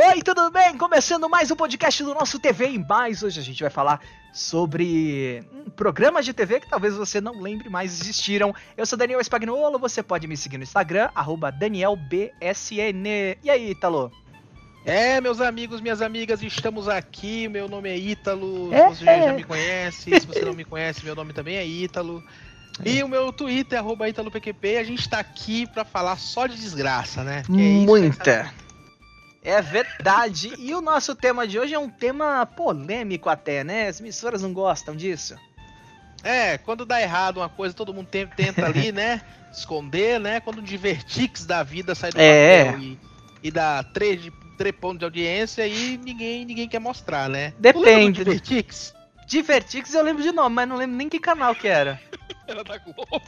Oi, tudo bem? Começando mais um podcast do nosso TV em Mais. Hoje a gente vai falar sobre hum, programas de TV que talvez você não lembre, mas existiram. Eu sou Daniel Spagnuolo, você pode me seguir no Instagram, arroba DanielBSN. E aí, Italo? É, meus amigos, minhas amigas, estamos aqui. Meu nome é Ítalo. É, se você é. já me conhece, se você não me conhece, meu nome também é Ítalo. E o meu Twitter é arroba ItaloPQP. A gente tá aqui pra falar só de desgraça, né? Que é Muita. É verdade. E o nosso tema de hoje é um tema polêmico até, né? As emissoras não gostam disso. É, quando dá errado uma coisa, todo mundo tenta ali, né? Esconder, né? Quando o Divertix da vida sai do É. papel e, e dá três, três pontos de audiência e ninguém, ninguém quer mostrar, né? Depende. Divertix? Divertix eu lembro de nome, mas não lembro nem que canal que era. Era da Globo.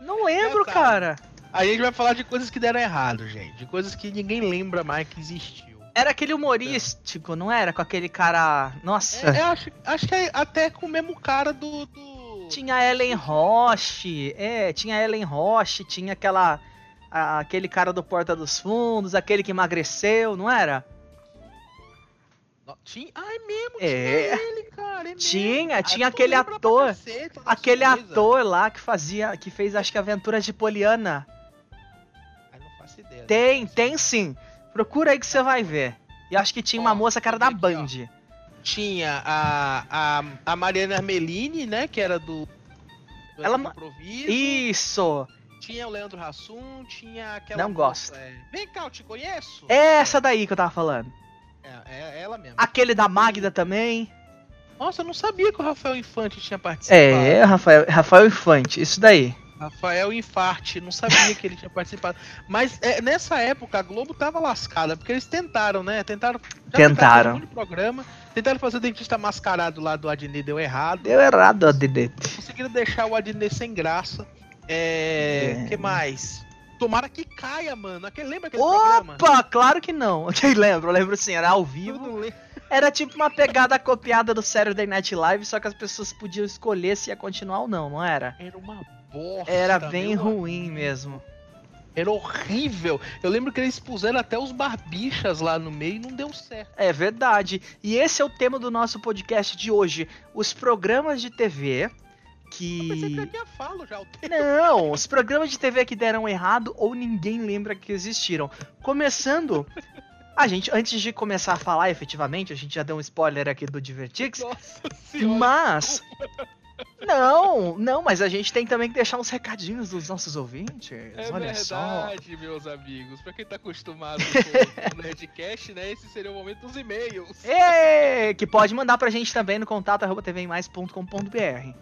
Não lembro, Engraçado. cara. A gente vai falar de coisas que deram errado, gente. De coisas que ninguém lembra mais que existiu. Era aquele humorístico, não era? Com aquele cara. Nossa. É, eu acho, acho que é até com o mesmo cara do. do... Tinha Ellen Roche. É, tinha Ellen Roche, tinha aquela. a- aquele cara do Porta dos Fundos, aquele que emagreceu, não era? Tinha... Ah, é mesmo, É. tinha ele, cara. É mesmo. Tinha, Ah, tinha tu aquele ator. Aquele ator lá que fazia. que fez acho que Aventuras de Poliana. Tem, tem sim. Procura aí que você vai ver. E acho que tinha uma moça que era da Band. Tinha a, a, a Mariana Armelini, né? Que era do. do Ela Improviso. Isso! Tinha o Leandro Hassum, tinha aquela. Não gosto. é, Vem cá, eu te conheço? É essa daí que eu tava falando. É, é ela mesmo. Aquele da Magda também. Nossa, eu não sabia que o Rafael Infante tinha participado. É, Rafael, Rafael Infante, isso daí. Rafael Infarte, não sabia que ele tinha participado. Mas é, nessa época a Globo tava lascada, porque eles tentaram, né? Tentaram. Tentaram. de programa. Tentaram fazer o dentista mascarado lá do Adnet, deu errado. Deu errado, Adnet. Conseguiram deixar o Adnet sem graça. É. É. que mais? Tomara que caia, mano. Aquele, lembra aquele programa? Opa, claro que não. Eu lembro, eu lembro sim, era ao vivo. Era tipo uma pegada copiada do Saturday Night Live, só que as pessoas podiam escolher se ia continuar ou não, não era? Era uma bosta. Era bem ruim amigo. mesmo. Era horrível. Eu lembro que eles puseram até os barbichas lá no meio e não deu certo. É verdade. E esse é o tema do nosso podcast de hoje. Os programas de TV Eu pensei que eu que. tinha falo já o tempo. Não, os programas de TV que deram errado ou ninguém lembra que existiram. Começando. A gente, antes de começar a falar efetivamente, a gente já deu um spoiler aqui do Divertix. Nossa senhora. Mas. Não, não, mas a gente tem também que deixar uns recadinhos dos nossos ouvintes. É Olha só. verdade, meus amigos. Pra quem tá acostumado com o Nerdcast, né? Esse seria o momento dos e-mails. Ê, que pode mandar pra gente também no contato arroba tvmais.com.br.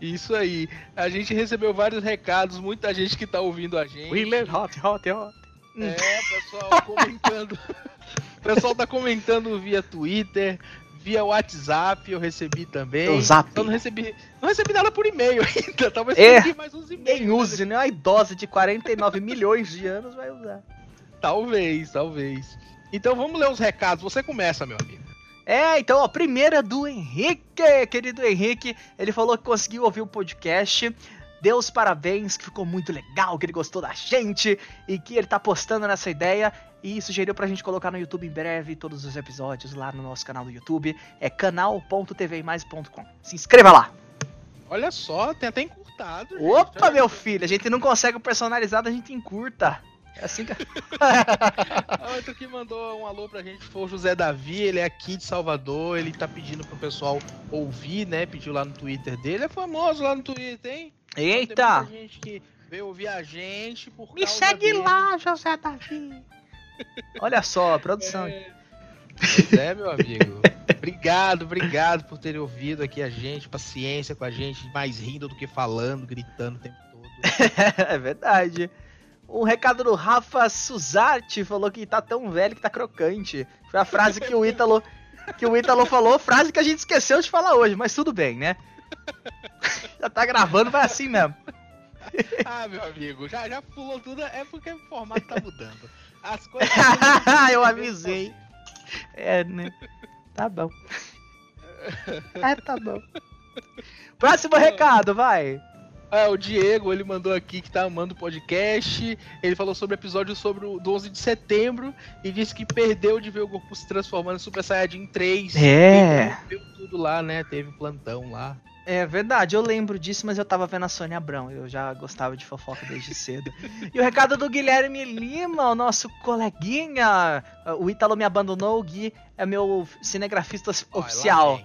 Isso aí. A gente recebeu vários recados, muita gente que tá ouvindo a gente. Wheeler, hot, hot, hot. É, pessoal comentando. o pessoal tá comentando via Twitter, via WhatsApp, eu recebi também. O Zap. Eu não recebi, não recebi nada por e-mail ainda. Talvez É. mais uns e-mails. Nem use, né? A idosa de 49 milhões de anos vai usar. Talvez, talvez. Então vamos ler os recados. Você começa, meu amigo. É, então, ó, primeira é do Henrique, querido Henrique. Ele falou que conseguiu ouvir o podcast. Deu os parabéns, que ficou muito legal, que ele gostou da gente e que ele tá postando nessa ideia. E sugeriu pra gente colocar no YouTube em breve todos os episódios lá no nosso canal do YouTube. É canal.tvmais.com. Se inscreva lá. Olha só, tem até encurtado. gente. Opa, meu filho, a gente não consegue o personalizado, a gente encurta. É assim que. Ah, Outro que mandou um alô pra gente foi o José Davi, ele é aqui de Salvador, ele tá pedindo pro pessoal ouvir, né? Pediu lá no Twitter dele, é famoso lá no Twitter, hein? Tem Eita! muita gente que veio ouvir a gente por Me causa segue dele. lá, José Davi. Olha só, a produção. É. Pois é, meu amigo. obrigado, obrigado por terem ouvido aqui a gente, paciência com a gente, mais rindo do que falando, gritando o tempo todo. É verdade. Um recado do Rafa Suzarte falou que tá tão velho que tá crocante. Foi a frase que o Ítalo que o Ítalo falou, frase que a gente esqueceu de falar hoje, mas tudo bem, né? Já tá gravando, vai assim mesmo. Ah, meu amigo, já, já pulou tudo, é porque o formato tá mudando. As coisas. Eu avisei. É, né? Tá bom. É, tá bom. Próximo recado, vai. Ah, o Diego, ele mandou aqui que tá amando o podcast. Ele falou sobre o episódio sobre o do 11 de setembro e disse que perdeu de ver o Goku se transformando em Super Saiyajin 3. É. Viu tudo lá, né? Teve plantão lá. É verdade, eu lembro disso, mas eu tava vendo a Sônia Abrão. Eu já gostava de fofoca desde cedo. e o recado do Guilherme Lima, o nosso coleguinha. O Ítalo me abandonou, o Gui é meu cinegrafista oficial.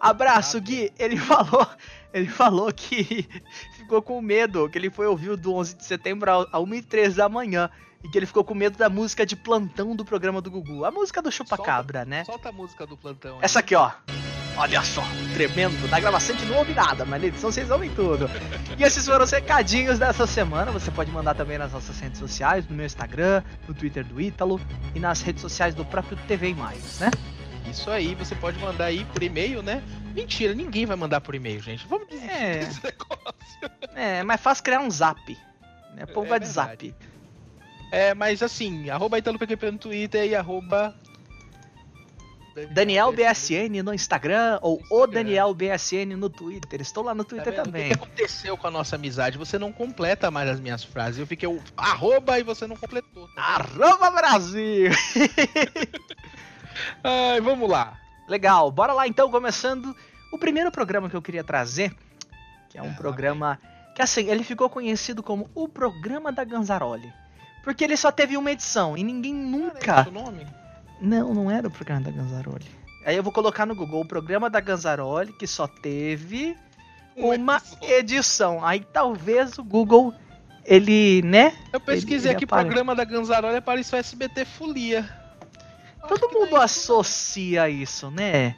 Abraço, Gui. Ele falou, ele falou que ficou com medo, que ele foi ouvir do 11 de setembro a 1h13 da manhã. E que ele ficou com medo da música de plantão do programa do Gugu. A música do Chupacabra, solta, né? Solta a música do plantão. Essa aqui, ó. Olha só, tremendo. Na gravação gente não ouve nada, mas na edição vocês ouvem tudo. E esses foram os recadinhos dessa semana. Você pode mandar também nas nossas redes sociais, no meu Instagram, no Twitter do Ítalo e nas redes sociais do próprio TV Mais, né? Isso aí, você pode mandar aí por e-mail, né? Mentira, ninguém vai mandar por e-mail, gente. Vamos dizer é. esse negócio. É, é mais fácil criar um zap. Né? O povo é vai de zap. É, mas assim, arroba ItaloPQP no Twitter e arroba Daniel BSN no Instagram ou o Daniel BSN no Twitter. Estou lá no Twitter tá também. O que aconteceu com a nossa amizade? Você não completa mais as minhas frases. Eu fiquei o arroba e você não completou. Tá arroba Brasil! Ai, vamos lá. Legal, bora lá então, começando o primeiro programa que eu queria trazer, que é um é, programa que assim, ele ficou conhecido como o programa da Ganzaroli. Porque ele só teve uma edição e ninguém nunca. Cara, é nome? Não, não era o programa da Ganzaroli. Aí eu vou colocar no Google o programa da Ganzaroli, que só teve uma edição. Aí talvez o Google, ele, né? Eu pesquisei ele, aqui, o programa da Ganzaroli apareceu SBT Folia. Todo mundo associa isso, né?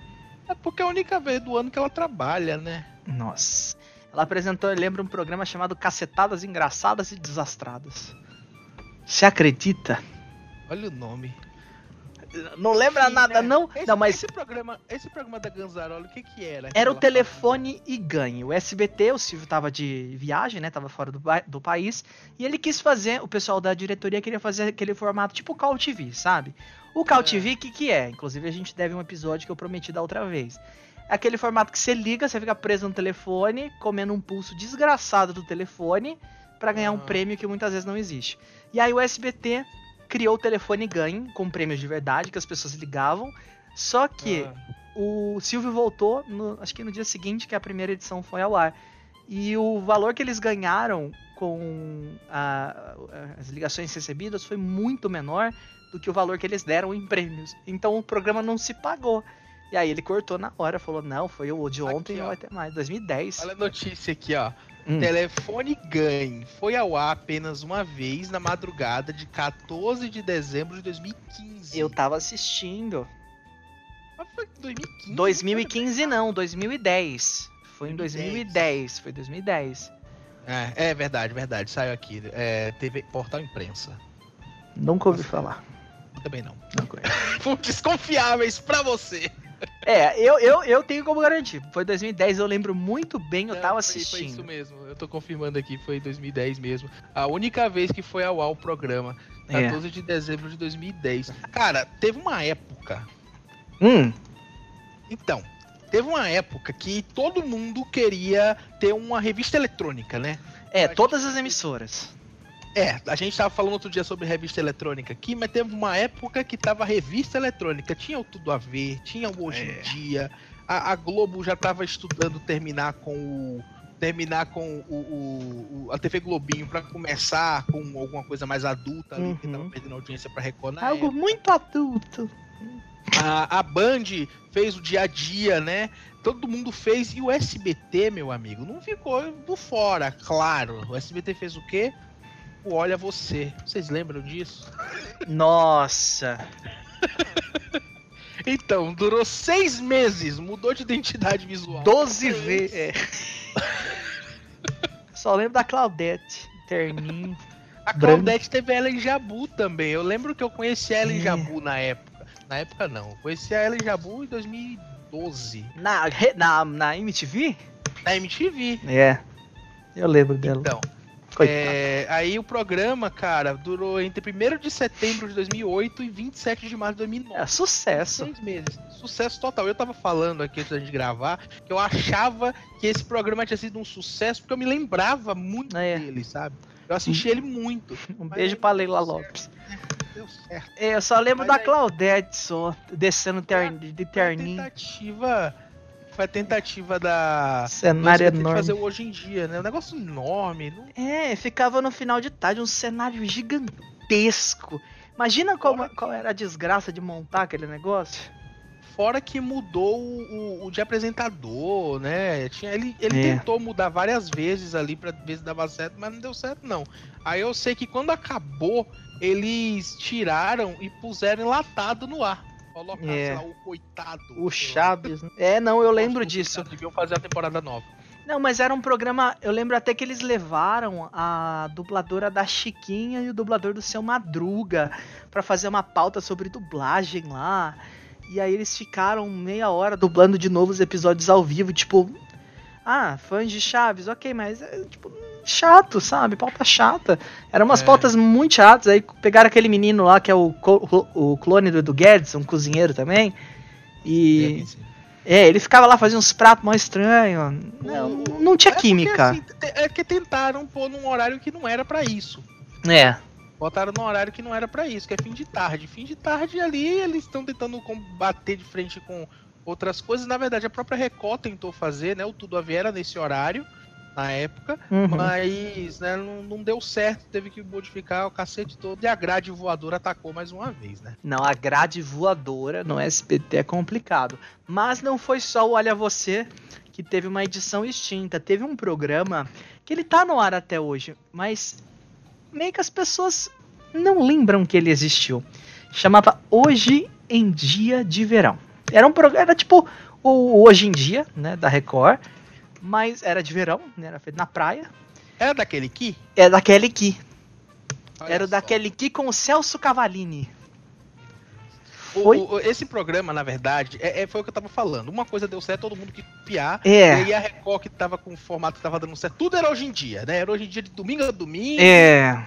É porque é a única vez do ano que ela trabalha, né? Nossa. Ela apresentou, eu lembro, um programa chamado Cacetadas Engraçadas e Desastradas. Você acredita? Olha o nome. Não lembra Sim, nada, né? não? Esse, não, mas esse programa, esse programa da Ganzarola, o que que era? Era o telefone e ganhe. O SBT, o Silvio tava de viagem, né? Tava fora do, do país. E ele quis fazer, o pessoal da diretoria queria fazer aquele formato tipo Call TV, sabe? O Call é. TV, o que que é? Inclusive a gente deve um episódio que eu prometi da outra vez. É aquele formato que você liga, você fica preso no telefone, comendo um pulso desgraçado do telefone para ganhar um prêmio que muitas vezes não existe. E aí o SBT criou o telefone ganho com prêmios de verdade que as pessoas ligavam. Só que ah. o Silvio voltou, no, acho que no dia seguinte que a primeira edição foi ao ar. E o valor que eles ganharam com a, as ligações recebidas foi muito menor do que o valor que eles deram em prêmios. Então o programa não se pagou. E aí ele cortou na hora, falou: não, foi o de ontem, aqui, não vai ter mais. 2010. Olha a notícia aqui, ó. Hum. Telefone Ganhe foi ao ar apenas uma vez na madrugada de 14 de dezembro de 2015. Eu tava assistindo. Mas foi 2015? 2015 não, 2010. Foi em 2010, foi 2010. É, é verdade, verdade. Saiu aqui. É, teve portal imprensa. Nunca ouvi falar. Também não. Não conheço. Fontes confiáveis pra você. É, eu, eu, eu tenho como garantir. Foi 2010, eu lembro muito bem, eu tava assistindo. Foi, isso mesmo, eu tô confirmando aqui, foi 2010 mesmo. A única vez que foi ao ar o programa. 14 é. de dezembro de 2010. Cara, teve uma época. Hum. Então, teve uma época que todo mundo queria ter uma revista eletrônica, né? É, todas as emissoras. É, a gente tava falando outro dia sobre revista eletrônica aqui, mas teve uma época que tava revista eletrônica. Tinha o Tudo a Ver, tinha o Hoje é. em Dia. A, a, Globo já tava estudando terminar com o. Terminar com o, o, o a TV Globinho para começar com alguma coisa mais adulta ali, uhum. que tava perdendo audiência pra Record Algo época. muito adulto. A, a Band fez o dia a dia, né? Todo mundo fez. E o SBT, meu amigo, não ficou do fora, claro. O SBT fez o quê? O Olha Você. Vocês lembram disso? Nossa! então, durou seis meses, mudou de identidade visual. Doze vezes. É. Só lembro da Claudete, terninho. A Claudete teve ela em Jabu também. Eu lembro que eu conheci ela em é. Jabu na época. Na época não. Eu conheci ela em Jabu em 2012. Na, na, na MTV? Na MTV. É. Eu lembro dela. Então, É, aí o programa, cara, durou entre 1 de setembro de 2008 e 27 de março de 2009. É sucesso. Seis meses. Sucesso total. Eu tava falando aqui antes da gente gravar que eu achava que esse programa tinha sido um sucesso porque eu me lembrava muito É. dele, sabe? Eu assisti ele muito. Um beijo pra Leila Lopes. Deu certo. É, eu só lembro Mas da Claudete só, descendo ter... de a terninho. tentativa. Foi a tentativa da. Cenário de enorme. fazer hoje em dia, né? Um negócio enorme. Não... É, ficava no final de tarde um cenário gigantesco. Imagina como, qual era a desgraça de montar aquele negócio. Fora que mudou o, o- o de apresentador, né? Tinha, ele ele É. tentou mudar várias vezes ali pra ver se dava certo, mas não deu certo, não. Aí eu sei que quando acabou, eles tiraram e puseram enlatado no ar. Colocaram, É. lá, o coitado. O Chaves. né? É, não, eu lembro disso. Deviam fazer a temporada nova. Não, mas era um programa. Eu lembro até que eles levaram a dubladora da Chiquinha e o dublador do seu Madruga pra fazer uma pauta sobre dublagem lá. E aí eles ficaram meia hora dublando de novo os episódios ao vivo, tipo. Ah, fãs de Chaves, ok, mas é tipo chato, sabe? Pauta chata. Eram umas É. pautas muito chatas. Aí pegaram aquele menino lá que é o, o clone do, do Guedes, um cozinheiro também. E. É, ele ficava lá fazendo uns pratos mais estranhos. Não, O- não tinha É porque, química. assim, te- é que tentaram pôr num horário que não era pra isso. É. Botaram num horário que não era pra isso, que é fim de tarde. Fim de tarde ali eles estão tentando combater de frente com outras coisas. Na verdade, a própria Record tentou fazer, né? O Tudo a Ver era nesse horário, na época. Uhum. Mas né, não, não deu certo, teve que modificar o cacete todo. E a grade voadora atacou mais uma vez, né? Não, a grade voadora no SBT é complicado. Mas não foi só o Olha Você que teve uma edição extinta. Teve um programa que ele tá no ar até hoje, mas meio que as pessoas não lembram que ele existiu. Chamava Hoje em Dia de Verão. Era um programa, era tipo o Hoje em Dia, né, da Record, mas era de verão, né, era feito na praia. Era daquele que? Era da Kelly Key. Olha Era o só. da Kelly Key com o Celso Cavalini. O- o- esse programa, na verdade, é, é- foi o que eu tava falando. Uma coisa deu certo, todo mundo que copiar. É. E aí a Record que tava com o formato que tava dando certo. Tudo era hoje em dia, né? Era hoje em dia de domingo a domingo. É.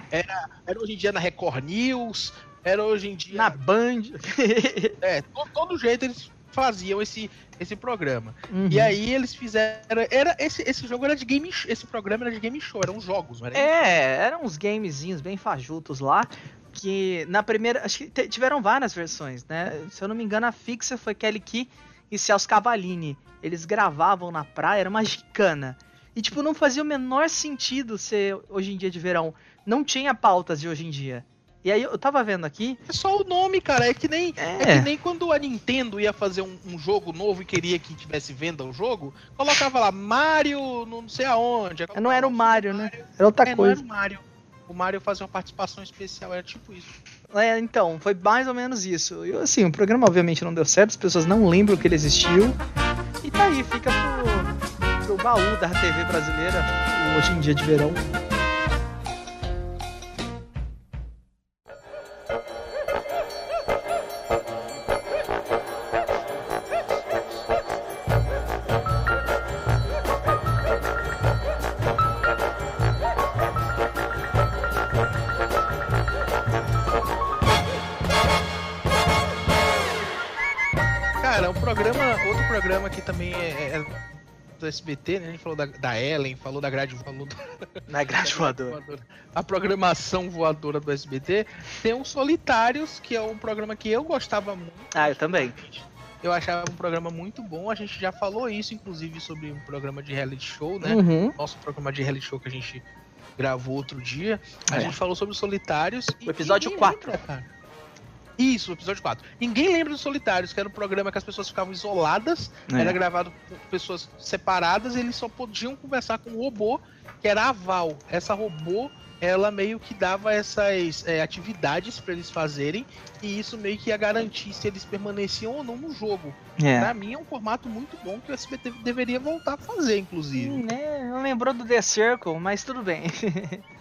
Era hoje em dia na Record News. Era hoje em dia. Na Band. É, to- todo jeito eles faziam esse, esse programa. Uhum. E aí eles fizeram. Era, esse, esse jogo era de game show. Esse programa era de game show, eram jogos, não era? É, eram uns gamezinhos bem fajutos lá. Que na primeira. Acho que tiveram várias versões, né? Se eu não me engano, a fixa foi Kelly Key e Celso Cavalini. Eles gravavam na praia, era uma gicana. E, tipo, não fazia o menor sentido ser hoje em dia de verão. Não tinha pautas de hoje em dia. E aí eu tava vendo aqui. É só o nome, cara. É que nem, é. É. que nem quando a Nintendo ia fazer um, um jogo novo e queria que tivesse venda o jogo, colocava lá Mario, não sei aonde. Não era o Mario, né? Era outra É, não coisa. era o Mario. O Mario fazia uma participação especial, era tipo isso. É, então, foi mais ou menos isso. E assim, o programa obviamente não deu certo, as pessoas não lembram que ele existiu. E tá aí, fica pro, pro baú da TV brasileira, hoje em dia de verão. Cara, um programa, outro programa que também é, é do SBT, né? A gente falou da, da Ellen, falou da grade, do, Na grade voadora. voadora. A programação voadora do SBT. Tem o Solitários, que é um programa que eu gostava muito. Ah, eu também. Eu achava um programa muito bom. A gente já falou isso, inclusive, sobre um programa de reality show, né? Uhum. Nosso programa de reality show que a gente gravou outro dia. A É. gente falou sobre os Solitários. e O episódio ninguém 4. lembra, cara. Isso, o episódio 4. Ninguém lembra dos Solitários, que era um programa que as pessoas ficavam isoladas É. era gravado por pessoas separadas e eles só podiam conversar com um robô, que era a Val. Essa robô, ela meio que dava essas é, atividades para eles fazerem e isso meio que ia garantir se eles permaneciam ou não no jogo. É. Pra mim é um formato muito bom que o SBT deveria voltar a fazer, inclusive. Hum, né, Não lembrou do The Circle, mas tudo bem.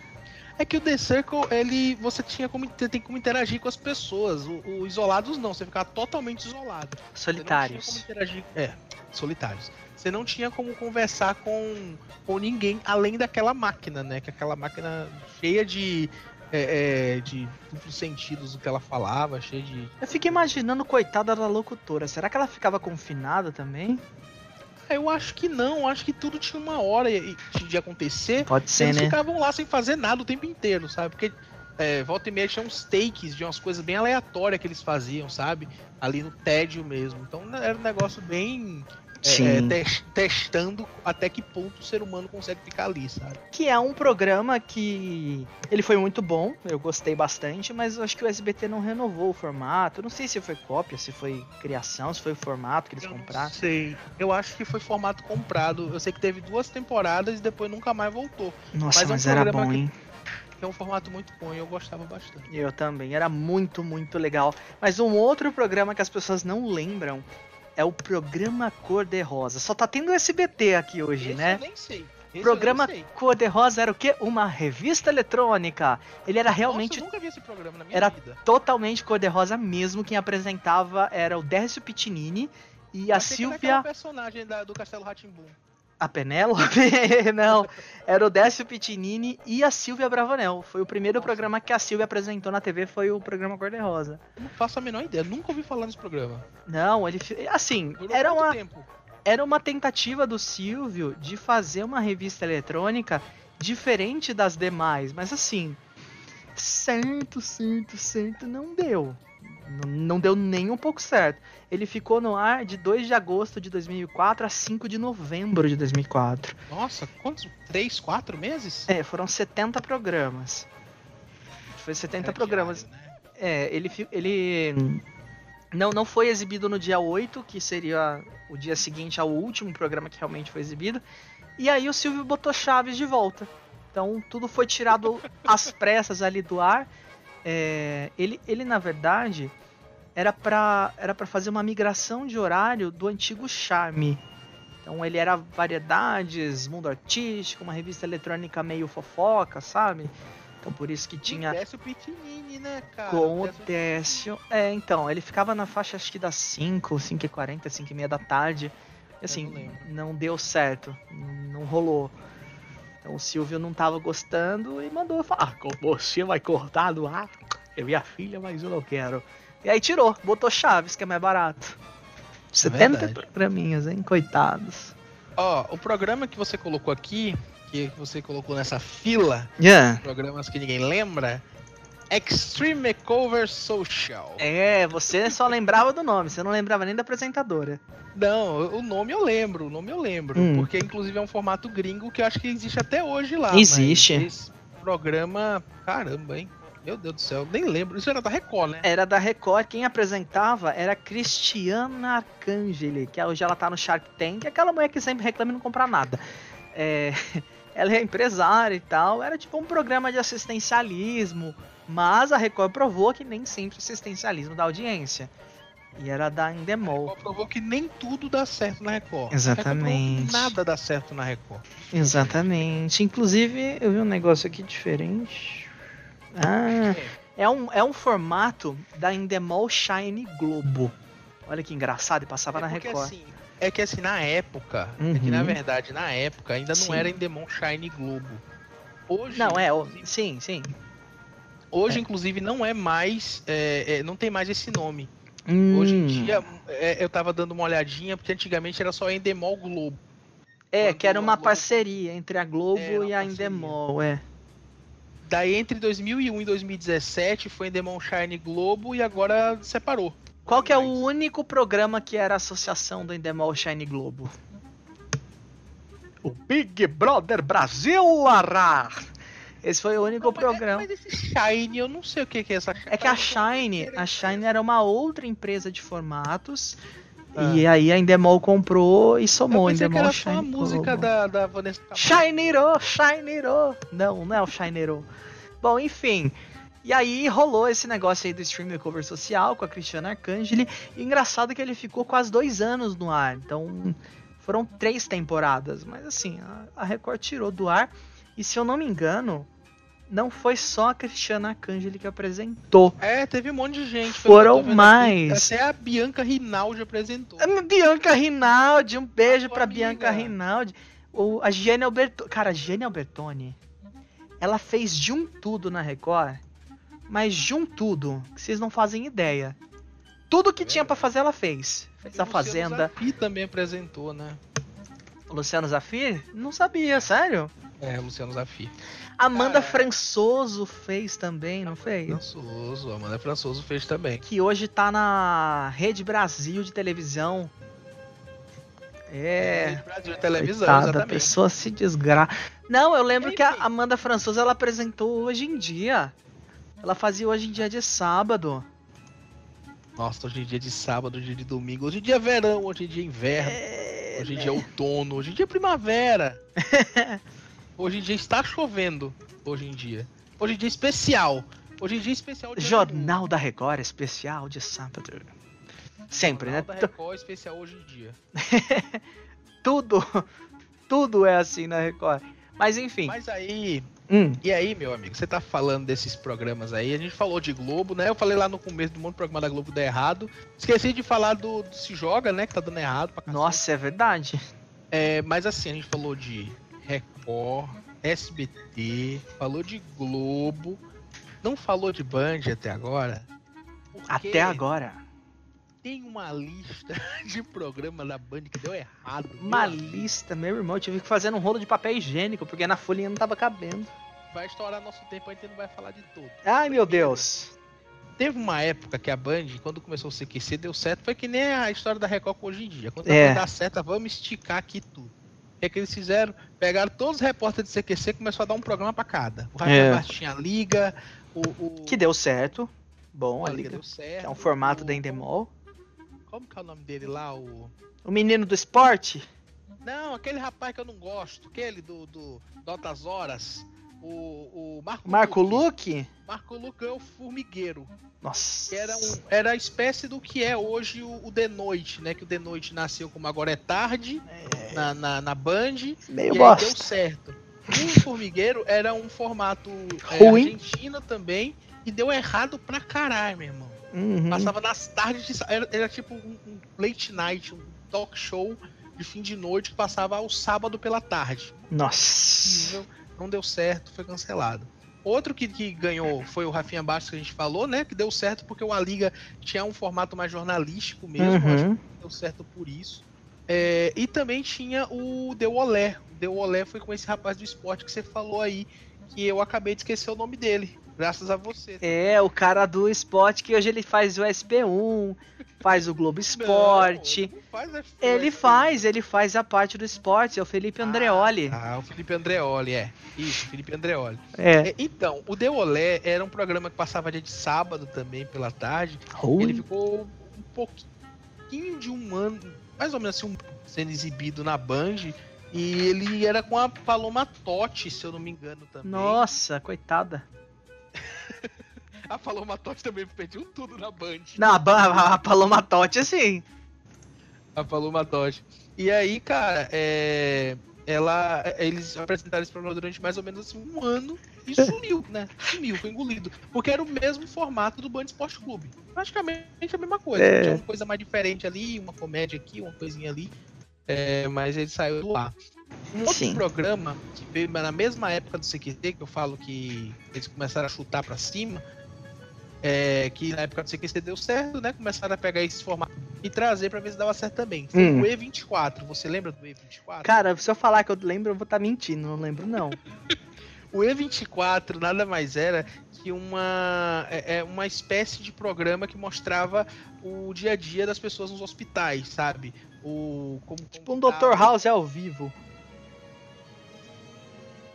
É que o The Circle, ele. Você tinha como. Tem como interagir com as pessoas. O, o isolados não, você ficava totalmente isolado. Solitários. interagir. É, solitários. Você não tinha como conversar com, com ninguém além daquela máquina, né? Que aquela máquina cheia de. É, é, de duplos sentidos do que ela falava, cheia de. Eu fico imaginando, coitada da locutora. Será que ela ficava confinada também? Eu acho que não, eu acho que tudo tinha uma hora de acontecer. Pode ser, eles né? Ficavam lá sem fazer nada o tempo inteiro, sabe? Porque é, volta e meia tinha uns takes de umas coisas bem aleatórias que eles faziam, sabe? Ali no tédio mesmo. Então era um negócio bem é, é, te testando até que ponto o ser humano consegue ficar ali, sabe? Que é um programa que ele foi muito bom, eu gostei bastante, mas eu acho que o SBT não renovou o formato. não sei se foi cópia, se foi criação, se foi o formato que eles eu compraram. Não sei. Eu acho que foi formato comprado. Eu sei que teve duas temporadas e depois nunca mais voltou. Nossa, mas, mas é um era bom, hein? Que é um formato muito bom e eu gostava bastante. Eu também, era muito, muito legal. Mas um outro programa que as pessoas não lembram é o programa Cor-de-Rosa. Só tá tendo SBT aqui hoje, Esse né? Eu nem sei. Esse programa Cor-de-Rosa era o quê? Uma revista eletrônica. Ele era realmente. Nossa, eu nunca vi esse programa na minha era vida. totalmente Cor-de-Rosa mesmo. Quem apresentava era o Décio Pitinini e eu a Silvia. personagem da, do Castelo Ratimbum. A Penélope? Não, era o Décio Pitinini e a Silvia Bravanel. Foi o primeiro programa que a Silvia apresentou na TV, foi o programa Cor de Rosa. Não faço a menor ideia, nunca ouvi falar nesse programa. Não, ele assim, Durou era uma tempo? era uma tentativa do Silvio de fazer uma revista eletrônica diferente das demais, mas assim, certo, certo, certo, não deu. Não deu nem um pouco certo. Ele ficou no ar de 2 de agosto de 2004 a 5 de novembro de 2004. Nossa, quantos? 3, 4 meses? É, foram 70 programas. Foi 70 programas. Diário, né? É, ele, ele não, não foi exibido no dia 8, que seria o dia seguinte ao último programa que realmente foi exibido. E aí o Silvio botou Chaves de volta. Então tudo foi tirado às pressas ali do ar. É, ele, ele, na verdade, era para era pra fazer uma migração de horário do antigo Charme. Então ele era variedades, mundo artístico, uma revista eletrônica meio fofoca, sabe? Então por isso que tinha. Décio Pitinini, né, cara? Com o Décio. É, então, ele ficava na faixa acho que das 5, 5h40, 5h30 da tarde. E assim, não, não deu certo. Não rolou. Então o Silvio não tava gostando e mandou falar: ah, você vai cortar do ar? É minha filha, mas eu não quero. E aí tirou, botou Chaves, que é mais barato. 70 é programinhas, hein? Coitados. Ó, oh, o programa que você colocou aqui, que você colocou nessa fila, yeah. programas que ninguém lembra, Extreme Makeover Social. É, você só lembrava do nome, você não lembrava nem da apresentadora. Não, o nome eu lembro, o nome eu lembro. Hum. Porque inclusive é um formato gringo que eu acho que existe até hoje lá. Existe. esse programa, caramba, hein? Meu Deus do céu, nem lembro. Isso era da Record, né? Era da Record. Quem apresentava era Cristiana Arcangeli, que hoje ela tá no Shark Tank, aquela mulher que sempre reclama e não compra nada. É, ela é empresária e tal. Era tipo um programa de assistencialismo mas a Record provou que nem sempre assistencialismo da audiência. E era da Endemol. Record provou que nem tudo dá certo na Record. Exatamente. nada dá certo na Record. Exatamente. Inclusive, eu vi um negócio aqui diferente. Ah, é um, é um formato da Endemol Shine Globo. Olha que engraçado, e passava é na Record. Assim, é que assim, na época, uhum. é que na uhum. verdade, na época, ainda não sim. era Endemol Shine Globo. Hoje. Não, é, sim, sim. Hoje, é. inclusive, não é mais. É, é, não tem mais esse nome. Hum. Hoje em dia, é, eu tava dando uma olhadinha, porque antigamente era só Endemol Globo. É, Quando que era uma parceria entre a Globo e a Endemol, é. Daí entre 2001 e 2017 foi Endemol Shine Globo e agora separou. Qual que é o único programa que era associação do Endemol Shine Globo? O Big Brother Brasil, Arar! Esse foi o único não, programa. Mas, esse Shine, eu não sei o que, é essa É que a Shine, a Shine era uma outra empresa de formatos. Ah. E aí a Endemol comprou e somou. Eu Endemol que era Shine. Só a música da, da Vanessa Shineiro, Shineiro. Não, não é o Shineiro. Bom, enfim. E aí rolou esse negócio aí do stream cover social com a Cristiana Arcangeli. E engraçado que ele ficou quase dois anos no ar. Então foram três temporadas. Mas assim, a Record tirou do ar. E se eu não me engano, não foi só a Cristiana Arcangeli que apresentou. É, teve um monte de gente. Foram mais. Aqui. Até a Bianca Rinaldi apresentou. A Bianca Rinaldi, um beijo a pra amiga. Bianca Rinaldi. O, a Gianni Albertoni. Cara, a Gianni Albertoni, ela fez de um tudo na Record, mas de um tudo, que vocês não fazem ideia. Tudo que é. tinha para fazer ela fez. Fez a Fazenda. E também apresentou, né? O Luciano Zafir? Não sabia, sério? É, Luciano Zafir. Amanda ah, Françoso fez também, não fez? Françoso, Amanda Françoso fez também. Que hoje tá na Rede Brasil de televisão. É. Rede Brasil de televisão, Coitada, exatamente. A pessoa se desgraça. Não, eu lembro Enfim. que a Amanda Françoso ela apresentou hoje em dia. Ela fazia hoje em dia de sábado. Nossa, hoje em dia é de sábado, hoje em dia de domingo, hoje em dia é verão, hoje em dia é inverno, é, hoje em né? dia é outono, hoje em dia é primavera. hoje em dia está chovendo, hoje em dia. Hoje em dia é especial. Hoje em dia é especial de Jornal da Record especial de sábado. Sempre, Jornal né? Da Record especial hoje em dia. tudo, tudo é assim na Record. Mas enfim. Mas aí, Hum. E aí, meu amigo, você tá falando desses programas aí, a gente falou de Globo, né? Eu falei lá no começo do monte de programa da Globo dá errado. Esqueci de falar do, do Se Joga, né? Que tá dando errado Nossa, é verdade. É, mas assim, a gente falou de Record, SBT, falou de Globo, não falou de Band até agora. Até agora tem uma lista de programa da Band que deu errado. Uma lista, meu irmão. Eu tive que fazer um rolo de papel higiênico, porque na folhinha não tava cabendo. Vai estourar nosso tempo, a gente não vai falar de tudo. Ai, meu Deus. Teve uma época que a Band, quando começou o CQC, deu certo. Foi que nem a história da Record hoje em dia. Quando é. dar certo, vamos esticar aqui tudo. O que, é que eles fizeram? Pegaram todos os repórteres de CQC e começou a dar um programa para cada. O Rafael é. Liga, o, o, Que deu certo. Bom, a Liga. Deu certo, é um formato o, da Endemol. Como que é o nome dele lá? O. O menino do esporte? Não, aquele rapaz que eu não gosto. Aquele do, do, do Altas Horas. O, o Marco, Marco Luque. Luque? Marco Luque é o formigueiro. Nossa. Era, um, era a espécie do que é hoje o, o The Noite, né? Que o The Noite nasceu como agora é tarde é... Na, na, na Band. Meio e bosta. deu certo. O Formigueiro era um formato é, argentino também. E deu errado pra caralho, meu irmão. Uhum. Passava nas tardes de. Era, era tipo um, um, late night, um talk show de fim de noite que passava ao sábado pela tarde. Nossa. Não deu certo, foi cancelado. Outro que, que ganhou foi o Rafinha Bastos que a gente falou, né? Que deu certo porque o A Liga tinha um formato mais jornalístico mesmo. Uhum. Acho que deu certo por isso. É, e também tinha o Deu Olé. O Deu Olé foi com esse rapaz do esporte que você falou aí, que eu acabei de esquecer o nome dele. Graças a você. É, o cara do esporte que hoje ele faz o SB1, faz o Globo Esporte. Não, faz ele faz, ele faz a parte do esporte, é o Felipe Andreoli. Ah, ah o Felipe Andreoli, é. Isso, Felipe Andreoli. É. é então, o The Olé era um programa que passava dia de sábado também, pela tarde. Ele ficou um pouquinho de um ano, mais ou menos assim, um, sendo exibido na Band. E ele era com a Paloma Totti, se eu não me engano também. Nossa, coitada. a Paloma Totti também pediu tudo na Band. Não, a, a Paloma Totti, sim. A Paloma Totti. E aí, cara, é... Ela, eles apresentaram esse programa durante mais ou menos assim, um ano e sumiu, né? Sumiu, foi engolido. Porque era o mesmo formato do Band Esporte Clube. Praticamente a mesma coisa. É. Tinha uma coisa mais diferente ali, uma comédia aqui, uma coisinha ali. É, mas ele saiu do ar. Um outro Sim. programa que veio na mesma época do CQT, que eu falo que eles começaram a chutar para cima, é, que na época do CQC deu certo, né? Começaram a pegar esse formato e trazer para ver se dava certo também. Foi hum. o E24. Você lembra do E24? Cara, se eu falar que eu lembro, eu vou estar tá mentindo. Não lembro, não. o E24 nada mais era que uma, é, é, uma espécie de programa que mostrava o dia a dia das pessoas nos hospitais, sabe? O, como, como tipo um Dr. House ao vivo.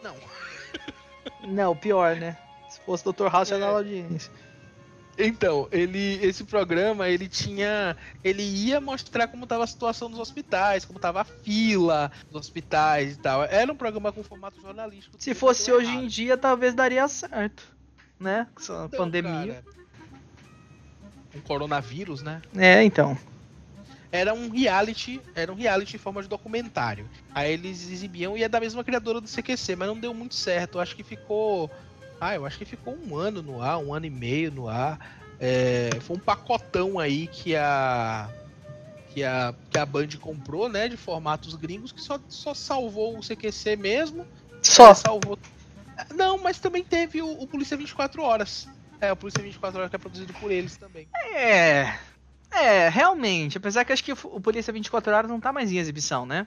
Não. Não, pior, né? Se fosse Dr. House, é. ia dar audiência. Então, ele, esse programa, ele tinha, ele ia mostrar como estava a situação nos hospitais, como estava a fila dos hospitais e tal. Era um programa com formato jornalístico. Se fosse hoje errado. em dia, talvez daria certo, né? Essa então, pandemia. Cara, um coronavírus, né? É, então era um reality, era um reality em forma de documentário. Aí eles exibiam e é da mesma criadora do CQC, mas não deu muito certo. Acho que ficou Ah, eu acho que ficou um ano no ar, um ano e meio no ar. É, foi um pacotão aí que a que a, que a Band comprou, né, de formatos gringos, que só, só salvou o CQC mesmo. Só. Salvou. Não, mas também teve o, o Polícia 24 Horas. É, o Polícia 24 Horas que é produzido por eles também. É. É, realmente. Apesar que acho que o Polícia 24 Horas não tá mais em exibição, né?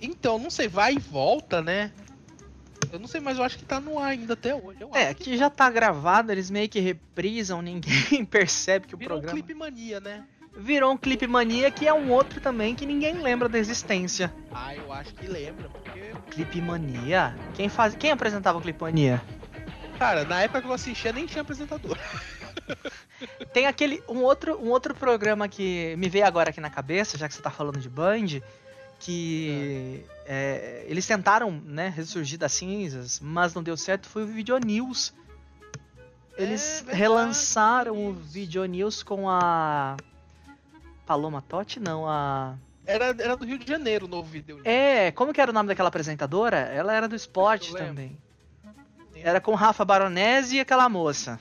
Então, não sei, vai e volta, né? Eu não sei, mas eu acho que tá no ar ainda até hoje. é, que, que já tá gravado, eles meio que reprisam, ninguém percebe que o Virou programa. Um clipe mania, né? virou um Clipe Mania, que é um outro também que ninguém lembra da existência. Ah, eu acho que lembra, porque. Clipe Mania? Quem, faz... Quem apresentava o Clipe Mania? Cara, na época que eu assistia nem tinha apresentador. Tem aquele. Um outro, um outro programa que me veio agora aqui na cabeça, já que você tá falando de Band, que é. É, eles tentaram, né, ressurgir das cinzas, mas não deu certo, foi o Video News. Eles é relançaram o Video News com a Paloma Totti, não, a. Era, era do Rio de Janeiro o novo vídeo. É, como que era o nome daquela apresentadora? Ela era do esporte também. Era com Rafa Baronese e aquela moça.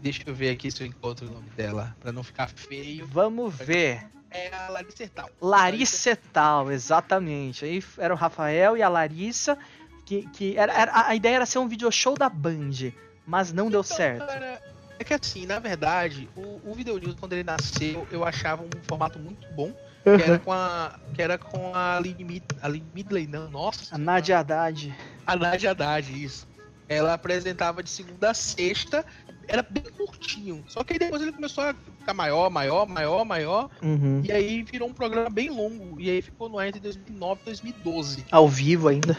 Deixa eu ver aqui se eu encontro o nome dela, pra não ficar feio. Vamos ver. É a Larissa Etal. Larissa Etal, exatamente. Aí era o Rafael e a Larissa, que, que era, era a ideia era ser um video show da Band, mas não então, deu certo. Cara, é que assim, na verdade, o, o Video News, quando ele nasceu, eu achava um formato muito bom. Uhum. Que era com a. Que era com a Aline, Mid, Aline Midley, não, nossa. A Nadia Haddad. A Nadia Haddad, isso. Ela apresentava de segunda a sexta, era bem curtinho. Só que aí depois ele começou a ficar maior, maior, maior, maior. Uhum. E aí virou um programa bem longo. E aí ficou no ar entre 2009 e 2012. Ao vivo ainda?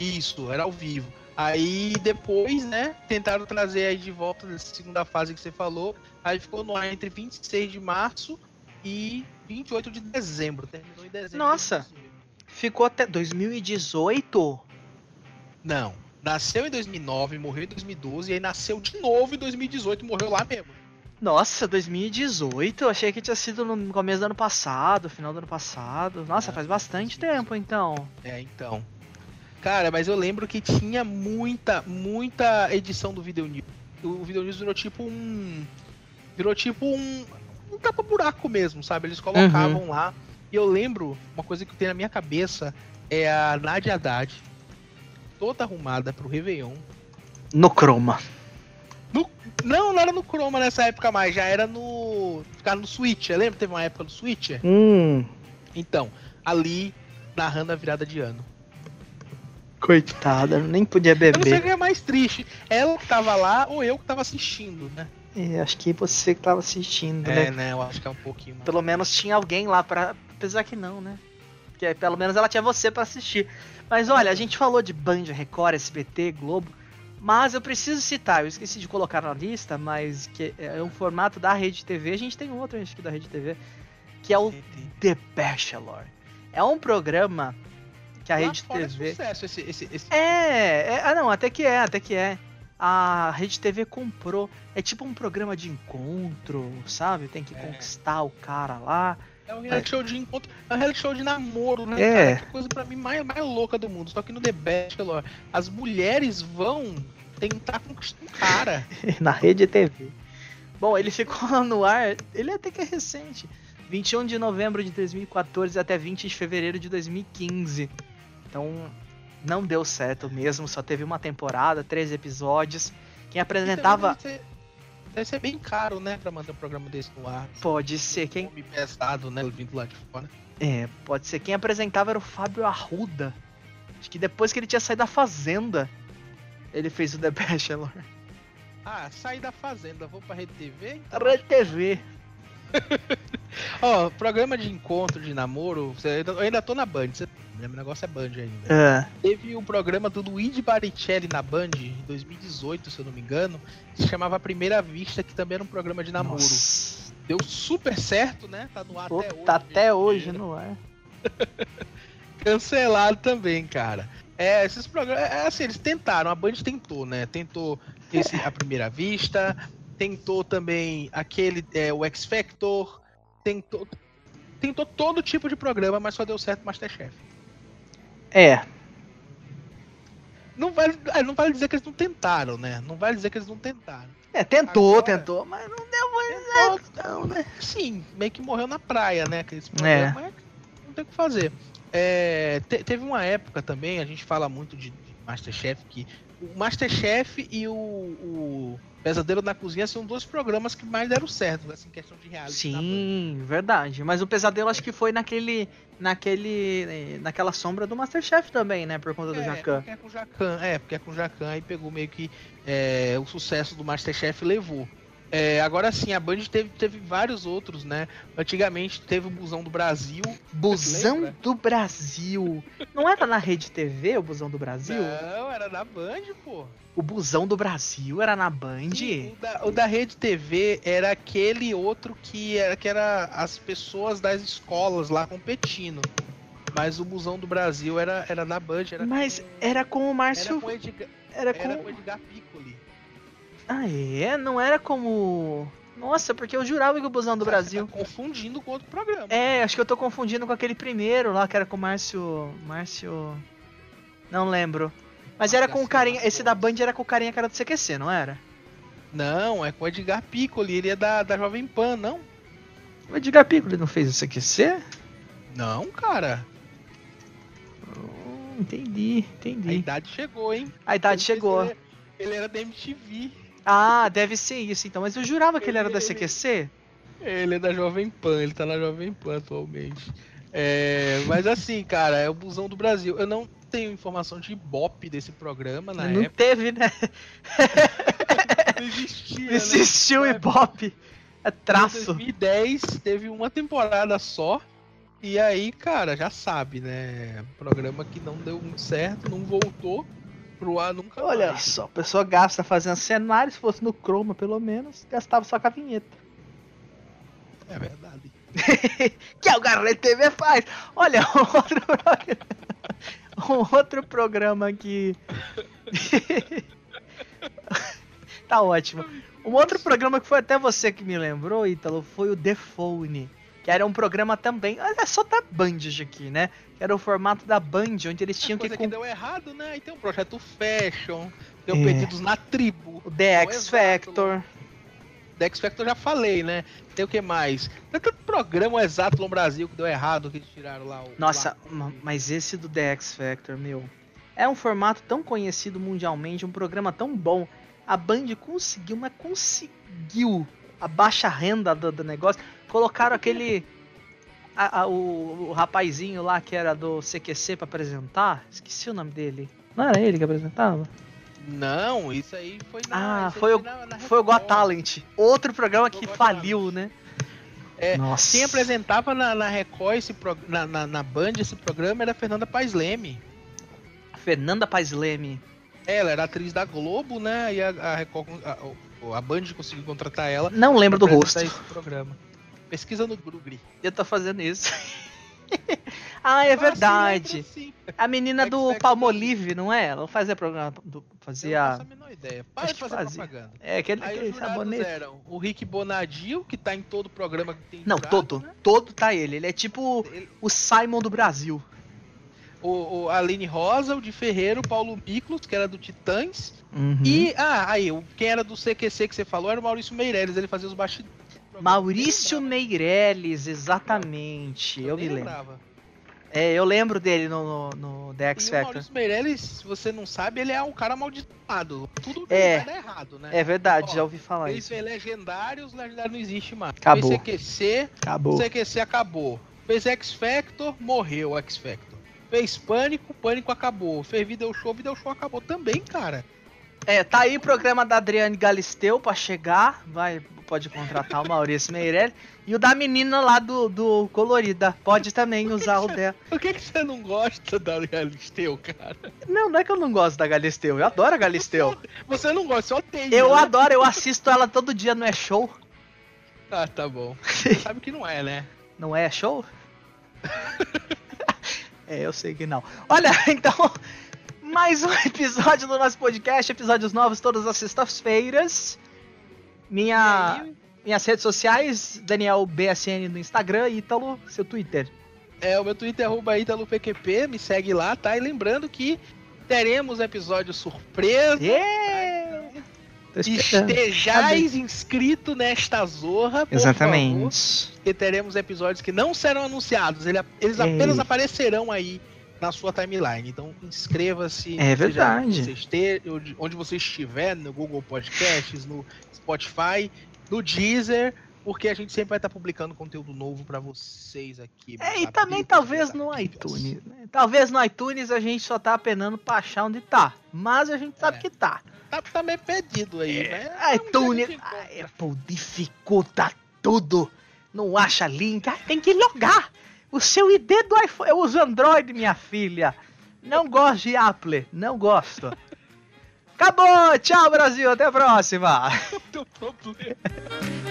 Isso, era ao vivo. Aí depois, né, tentaram trazer aí de volta nessa segunda fase que você falou. Aí ficou no ar entre 26 de março e 28 de dezembro. Terminou em dezembro. Nossa! Ficou até 2018? Não. Nasceu em 2009, morreu em 2012 e aí nasceu de novo em 2018 e morreu lá mesmo. Nossa, 2018? Eu achei que tinha sido no começo do ano passado, final do ano passado. Nossa, é, faz bastante tempo então. É, então. Cara, mas eu lembro que tinha muita, muita edição do Video News. O Video News virou tipo um. Virou tipo um. Um tapa-buraco mesmo, sabe? Eles colocavam uhum. lá. E eu lembro, uma coisa que eu tenho na minha cabeça é a Nadia Haddad, toda arrumada pro Réveillon. No Chroma. No, não, não era no Chroma nessa época mais, já era no. Ficar no Switch, lembra? Teve uma época do Switch? Hum. Então, ali narrando a virada de ano. Coitada, nem podia beber. Eu não sei o que é mais triste. Ela que tava lá ou eu que tava assistindo, né? É, acho que você que tava assistindo, é, né? É, né? Eu acho que é um pouquinho mais. Pelo menos tinha alguém lá para Apesar que não, né? Porque pelo menos ela tinha você para assistir. Mas olha, a gente falou de Band, Record, SBT, Globo. Mas eu preciso citar, eu esqueci de colocar na lista, mas que é um formato da Rede TV. A gente tem outro acho que da Rede TV, que é o The Bachelor. É um programa que a Lá Rede TV. É, sucesso esse, esse, esse... É, é, ah não, até que é, até que é. A Rede TV comprou. É tipo um programa de encontro, sabe? Tem que é. conquistar o cara lá. É um reality show de encontro, é um reality show de namoro, né? É. Cara? Que coisa pra mim mais, mais louca do mundo. Só que no The Bachelor, as mulheres vão tentar conquistar um cara. Na Rede TV. Bom, ele ficou no ar, ele até que é recente. 21 de novembro de 2014 até 20 de fevereiro de 2015. Então, não deu certo mesmo, só teve uma temporada, três episódios. Quem apresentava. Deve ser, bem caro, né, pra manter um programa desse no ar. Pode ser. Quem. Um pesado, né, vindo lá de fora. É, pode ser. Quem apresentava era o Fábio Arruda. Acho que depois que ele tinha saído da Fazenda, ele fez o The Bachelor. Ah, saí da Fazenda, vou pra Rede TV? Então... Rede TV. Ó, oh, programa de encontro, de namoro, eu ainda tô na Band, você o negócio é Band ainda. É. Teve um programa do Luigi Baricelli na Band, em 2018, se eu não me engano, que se chamava A Primeira Vista, que também era um programa de namoro. Nossa. Deu super certo, né? Tá no ar Pô, até hoje. Tá até hoje no ar. Cancelado também, cara. É, esses programas. É assim, eles tentaram, a Band tentou, né? Tentou esse A Primeira Vista, tentou também aquele, é, o X Factor, tentou. Tentou todo tipo de programa, mas só deu certo Masterchef. É. não vale, é, não vale dizer que eles não tentaram, né? Não vale dizer que eles não tentaram. É, tentou, Agora- tentou, mas não deu muito certo, não, né? Sim, meio que morreu na praia, né? Aqueles programas, mas não tem o que fazer. É, te- teve uma época também, a gente fala muito de, de Masterchef, que o Masterchef e o, o Pesadelo na Cozinha são dois programas que mais deram certo, assim, em questão de reality. Sim, verdade. Mas o pesadelo acho que foi naquele. naquele. naquela sombra do Masterchef também, né? Por conta do É, Jacan. porque é com o Jacan, é, porque é com o Jacan e pegou meio que é, o sucesso do Masterchef levou. É, agora sim, a Band teve, teve vários outros, né? Antigamente teve o Busão do Brasil. Busão do Brasil. Não era na Rede TV o Busão do Brasil? Não, era na Band, pô. O Busão do Brasil era na Band? Sim, o, da, o da Rede TV era aquele outro que era, que era as pessoas das escolas lá competindo. Mas o Busão do Brasil era, era na Band. Era Mas com, era com o era Márcio. com Edgar, Era era com. com Edgar Piccoli. Ah, é? Não era como. Nossa, porque eu jurava que o Busão do Você Brasil. Tá confundindo com outro programa. É, acho que eu tô confundindo com aquele primeiro lá, que era com o Márcio. Márcio. Não lembro. Mas era com o carinha. Esse da Band era com o carinha que era do CQC, não era? Não, é com o Edgar Piccoli, ele é da, da Jovem Pan, não? O Edgar Piccoli não fez o CQC? Não, cara. Hum, entendi, A entendi. idade chegou, hein? A idade chegou. Ele, ele era da MTV. Ah, deve ser isso então. Mas eu jurava que ele era da CQC. Ele é da Jovem Pan, ele tá na Jovem Pan atualmente. É, mas assim, cara, é o busão do Brasil. Eu não tenho informação de ibope desse programa na não época. teve, né? Não existia, né? Existiu o Ibope. É Em traço. 2010 teve uma temporada só. E aí, cara, já sabe, né? Programa que não deu muito certo, não voltou pro ar nunca Olha mais. só, a pessoa gasta fazendo cenário, se fosse no Chroma pelo menos, gastava só com a vinheta. É verdade. que é o Garnet TV faz. Olha, um outro programa, um outro programa que. tá ótimo. Um outro programa que foi até você que me lembrou, Ítalo, foi o The Phone. Que era um programa também. É só da Band isso aqui, né? Que era o formato da Band, onde eles tinham que. coisa que deu errado, né? Aí tem o Projeto Fashion, tem o É. Perdidos na Tribo. O The X exato, Factor. The X Factor já falei, né? Tem o que mais? Tem tanto programa o Exatlon Brasil que deu errado, que eles tiraram lá o. Nossa, lá. mas esse do The X Factor, meu. É um formato tão conhecido mundialmente, um programa tão bom. A Band conseguiu, mas conseguiu a baixa renda do, do negócio. Colocaram aquele. a- a- o, o rapazinho lá que era do CQC pra apresentar. Esqueci o nome dele. Não era ele que apresentava? Não, isso aí foi na. Ah, foi o- na- na Foi o Got. Talent. Outro programa que faliu, né? É, Nossa. Quem apresentava na, na Record, esse pro- na, na, na Band, esse programa era a Fernanda Paes Leme. Fernanda Paes Leme. Ela era atriz da Globo, né? E a, a Record, a, a Band conseguiu contratar ela. Não lembro do rosto. Esse programa. Pesquisa no Grugri. Eu tô fazendo isso. ah, é verdade. A menina do Palmolive, não é? Ela fazia programa. Do, Eu não fazia. a menor ideia. Para de que fazer fazia. propaganda. É, aquele, Aí aquele sabonete. eram o Rick Bonadio, que tá em todo programa que tem Não, jurado, todo. né? Todo tá ele. Ele é tipo Ele- o Simon do Brasil. O, o Aline Rosa, o de Ferreiro, o Paulo Miklos, que era do Titãs. Uhum. E, ah, aí, o- quem era do CQC que você falou era o Maurício Meirelles, ele fazia os bastidores. Maurício Eu Meirelles, exatamente. Eu me nem lembro. lembrava. É, eu lembro dele no, no, no The X E o Factor. Maurício Meirelles, se você não sabe, ele é um cara amaldiçoado. Tudo que É. vai dar errado, né? É verdade, Ó, já ouvi falar isso. fez Legendários, Legendário não existe mais. Acabou. Fez CQC, Acabou. CQC acabou. Fez X Factor, morreu o X Factor. Fez Pânico, Pânico acabou. Fez Video Show, Video Show acabou também, cara. É, tá aí o programa da Adriane Galisteu pra chegar. Vai, pode contratar o Maurício Meirelles. E o da menina lá do, do Colorida. Pode também usar o dela. Por que, que você não gosta da Galisteu, cara? Não, não é que eu não gosto da Galisteu. Eu adoro a Galisteu. Você não gosta, você odeia. Eu né? adoro, eu assisto ela todo dia no É Show. Ah, tá bom. Você sabe que não é, né? Não é show? é, eu sei que não. Olha, então, mais um episódio do nosso podcast, episódios novos todas as sextas-feiras. Minha, minhas redes sociais, Daniel BSN no Instagram, Ítalo, seu Twitter. É, o meu Twitter é arroba ItaloPQP, me segue lá, tá? E lembrando que teremos episódio surpresa. Yeah! Estejais inscrito nesta zorra, por Exatamente. favor, que teremos episódios que não serão anunciados, ele- eles Ei. apenas aparecerão aí na sua timeline. Então inscreva-se. É verdade. onde você onde você estiver, no Google Podcasts, no Spotify, no Deezer, porque a gente sempre vai estar publicando conteúdo novo pra vocês aqui. É, e também talvez no iTunes. né? Talvez no iTunes a gente só tá apenando pra achar onde tá. Mas a gente sabe É. que tá. Tá, tá meio perdido aí, É, né? É iTunes. jeito de encontro. a Apple dificulta tudo. Não acha link. Ah, tem que logar. O seu ID do iPhone. Eu uso Android, minha filha. Não gosto de Apple. Não gosto. Acabou! Tchau, Brasil! Até a próxima! Problema.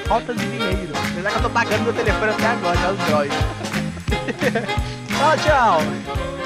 Falta de dinheiro. Apesar que eu tô pagando meu telefone até agora, é Android. tchau, tchau!